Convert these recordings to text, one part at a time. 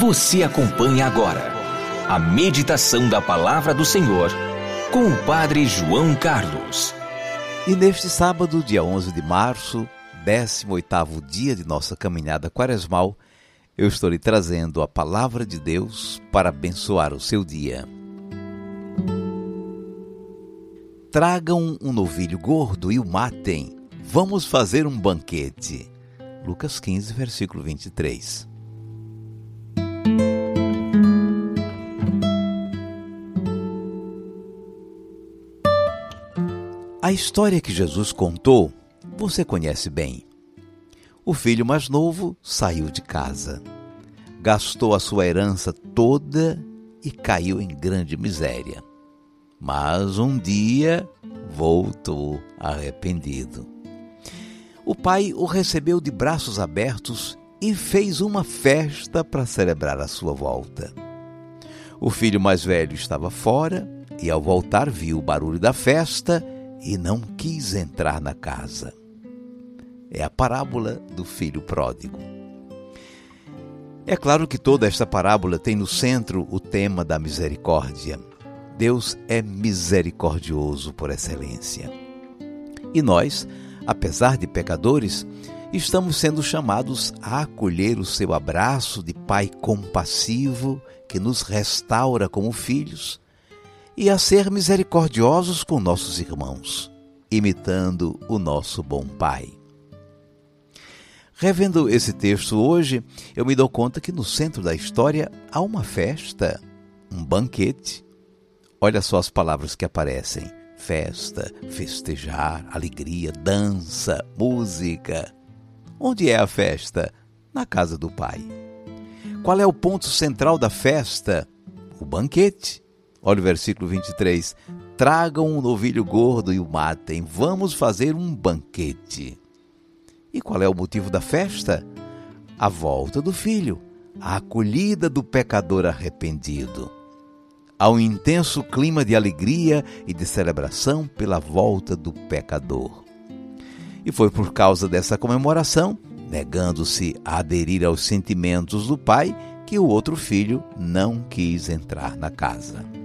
Você acompanha agora a meditação da Palavra do Senhor com o Padre João Carlos. E neste sábado, dia 11 de março, 18º dia de nossa caminhada quaresmal, eu estou lhe trazendo a Palavra de Deus para abençoar o seu dia. Tragam um novilho gordo e o matem. Vamos fazer um banquete. Lucas 15, versículo 23. A história que Jesus contou, você conhece bem. O filho mais novo saiu de casa, gastou a sua herança toda e caiu em grande miséria. Mas um dia voltou arrependido. O pai o recebeu de braços abertos e fez uma festa para celebrar a sua volta. O filho mais velho estava fora e, ao voltar, viu o barulho da festa e não quis entrar na casa. É a parábola do filho pródigo. É claro que toda esta parábola tem no centro o tema da misericórdia. Deus é misericordioso por excelência. E nós, apesar de pecadores, estamos sendo chamados a acolher o seu abraço de Pai compassivo que nos restaura como filhos e a ser misericordiosos com nossos irmãos, imitando o nosso bom Pai. Revendo esse texto hoje, eu me dou conta que no centro da história há uma festa, um banquete. Olha só as palavras que aparecem: festa, festejar, alegria, dança, música. Onde é a festa? Na casa do Pai. Qual é o ponto central da festa? O banquete. Olha o versículo 23. Tragam um novilho gordo e o matem. Vamos fazer um banquete. E qual é o motivo da festa? A volta do filho, a acolhida do pecador arrependido. Há um intenso clima de alegria e de celebração pela volta do pecador. E foi por causa dessa comemoração, negando-se a aderir aos sentimentos do pai, que o outro filho não quis entrar na casa.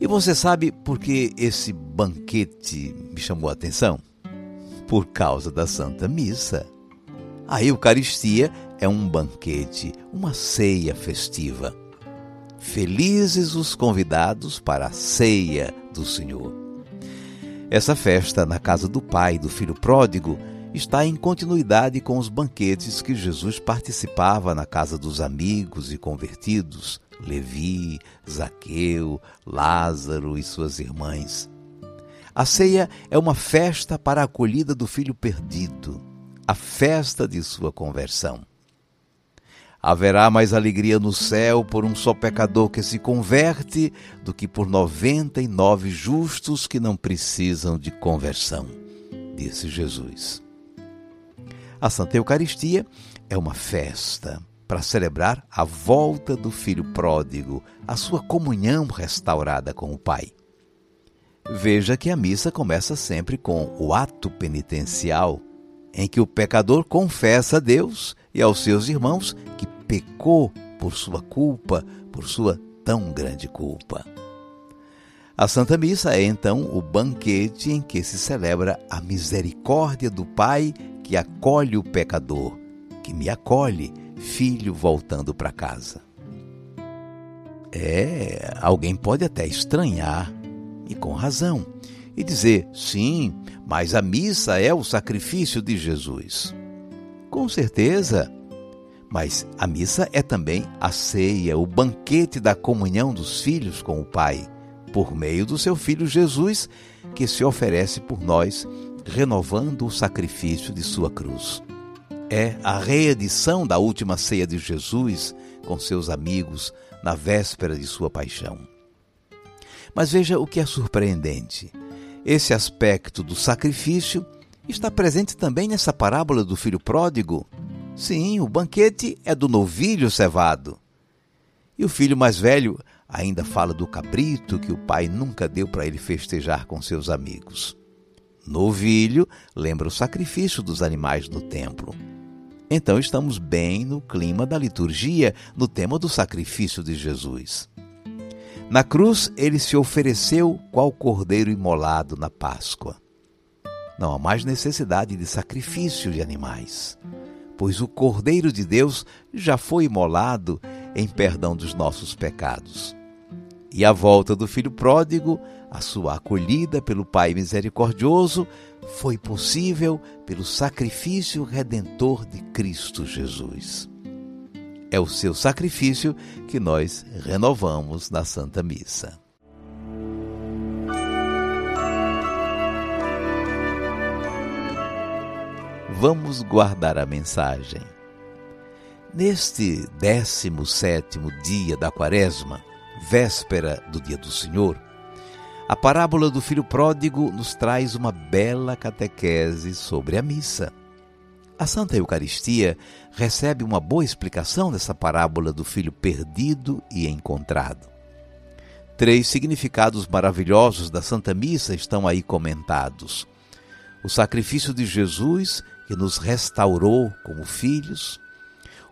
E você sabe por que esse banquete me chamou a atenção? Por causa da Santa Missa. A Eucaristia é um banquete, uma ceia festiva. Felizes os convidados para a ceia do Senhor. Essa festa na casa do pai do filho pródigo está em continuidade com os banquetes que Jesus participava na casa dos amigos e convertidos, Levi, Zaqueu, Lázaro e suas irmãs. A ceia é uma festa para a acolhida do filho perdido, a festa de sua conversão. Haverá mais alegria no céu por um só pecador que se converte do que por noventa e nove justos que não precisam de conversão, disse Jesus. A Santa Eucaristia é uma festa para celebrar a volta do filho pródigo, a sua comunhão restaurada com o Pai. Veja que a missa começa sempre com o ato penitencial, em que o pecador confessa a Deus e aos seus irmãos que pecou por sua culpa, por sua tão grande culpa. A Santa Missa é então o banquete em que se celebra a misericórdia do Pai que acolhe o pecador, que me acolhe filho voltando para casa. É, alguém pode até estranhar, e com razão, e dizer: sim, mas a missa é o sacrifício de Jesus. Com certeza, mas a missa é também a ceia, o banquete da comunhão dos filhos com o Pai, por meio do seu Filho Jesus, que se oferece por nós, renovando o sacrifício de sua cruz é a reedição da última ceia de Jesus com seus amigos na véspera de sua paixão. Mas veja o que é surpreendente. Esse aspecto do sacrifício está presente também nessa parábola do filho pródigo. Sim, o banquete é do novilho cevado. E o filho mais velho ainda fala do cabrito que o pai nunca deu para ele festejar com seus amigos. Novilho lembra o sacrifício dos animais no templo. Então estamos bem no clima da liturgia, no tema do sacrifício de Jesus. Na cruz, ele se ofereceu qual cordeiro imolado na Páscoa. Não há mais necessidade de sacrifício de animais, pois o Cordeiro de Deus já foi imolado em perdão dos nossos pecados. E a volta do filho pródigo, a sua acolhida pelo Pai misericordioso, foi possível pelo sacrifício redentor de Cristo Jesus. É o seu sacrifício que nós renovamos na Santa Missa. Vamos guardar a mensagem. Neste 17 dia da Quaresma, véspera do Dia do Senhor, a parábola do filho pródigo nos traz uma bela catequese sobre a missa. A Santa Eucaristia recebe uma boa explicação dessa parábola do filho perdido e encontrado. Três significados maravilhosos da Santa Missa estão aí comentados: o sacrifício de Jesus, que nos restaurou como filhos,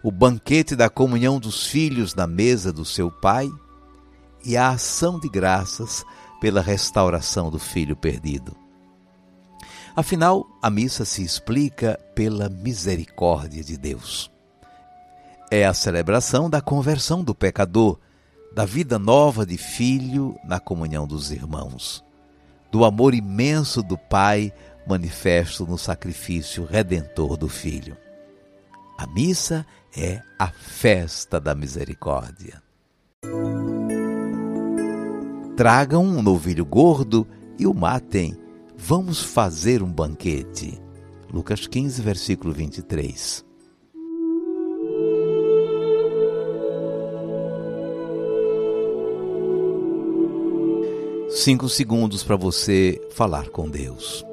o banquete da comunhão dos filhos na mesa do seu Pai e a ação de graças pela restauração do filho perdido. Afinal, a missa se explica pela misericórdia de Deus. É a celebração da conversão do pecador, da vida nova de filho na comunhão dos irmãos, do amor imenso do Pai manifesto no sacrifício redentor do Filho. A missa é a festa da misericórdia. Tragam um novilho gordo e o matem Vamos fazer um banquete. Lucas 15, versículo 23. Cinco segundos para você falar com Deus.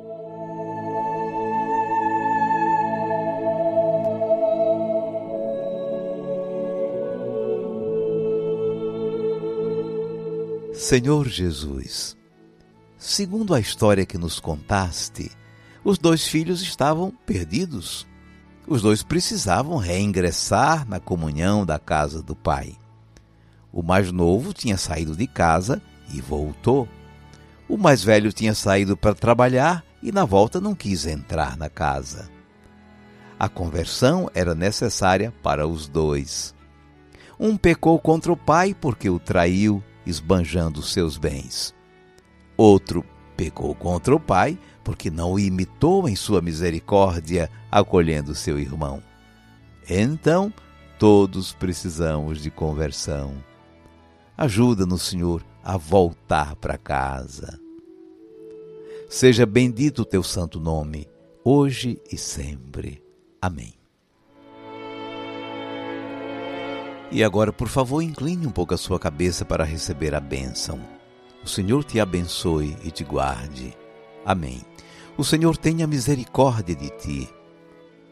Senhor Jesus, Segundo a história que nos contaste, os dois filhos estavam perdidos. Os dois precisavam reingressar na comunhão da casa do pai. O mais novo tinha saído de casa e voltou. O mais velho tinha saído para trabalhar e na volta não quis entrar na casa. A conversão era necessária para os dois. Um pecou contra o pai porque o traiu, esbanjando seus bens. Outro pecou contra o pai, porque não o imitou em sua misericórdia, acolhendo seu irmão. Então, todos precisamos de conversão. Ajuda-nos, Senhor, a voltar para casa. Seja bendito o teu santo nome, hoje e sempre. Amém. E agora, por favor, incline um pouco a sua cabeça para receber a bênção. O Senhor te abençoe e te guarde. Amém. O Senhor tenha misericórdia de ti.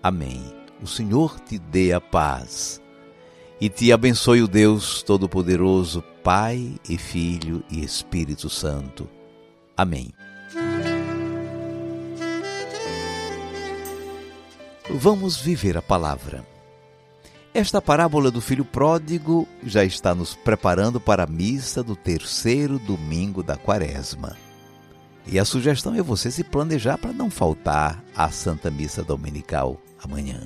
Amém. O Senhor te dê a paz. E te abençoe o Deus Todo-Poderoso, Pai e Filho e Espírito Santo. Amém. Vamos viver a palavra. Esta parábola do filho pródigo já está nos preparando para a missa do terceiro domingo da quaresma. E a sugestão é você se planejar para não faltar à Santa Missa Dominical amanhã.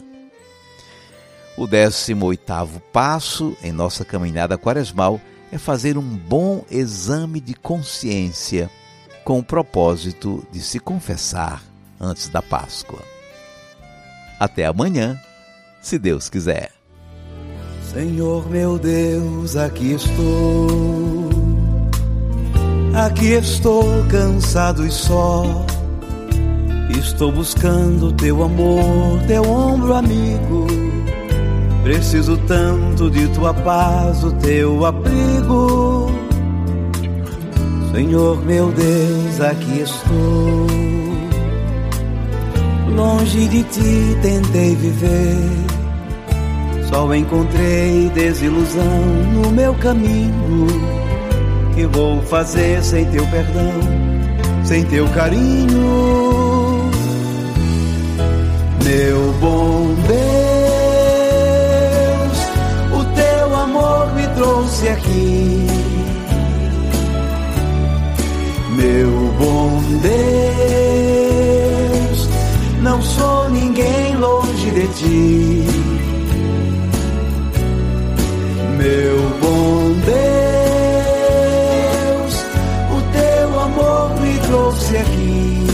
O 18 passo em nossa caminhada quaresmal é fazer um bom exame de consciência com o propósito de se confessar antes da Páscoa. Até amanhã, se Deus quiser. Senhor meu Deus, aqui estou. Aqui estou cansado e só. Estou buscando teu amor, teu ombro amigo. Preciso tanto de tua paz, o teu abrigo. Senhor meu Deus, aqui estou. Longe de ti tentei viver só encontrei desilusão no meu caminho. Que vou fazer sem teu perdão, sem teu carinho? Meu bom Deus, o teu amor me trouxe aqui. Meu bom Deus, não sou ninguém longe de ti. aqui.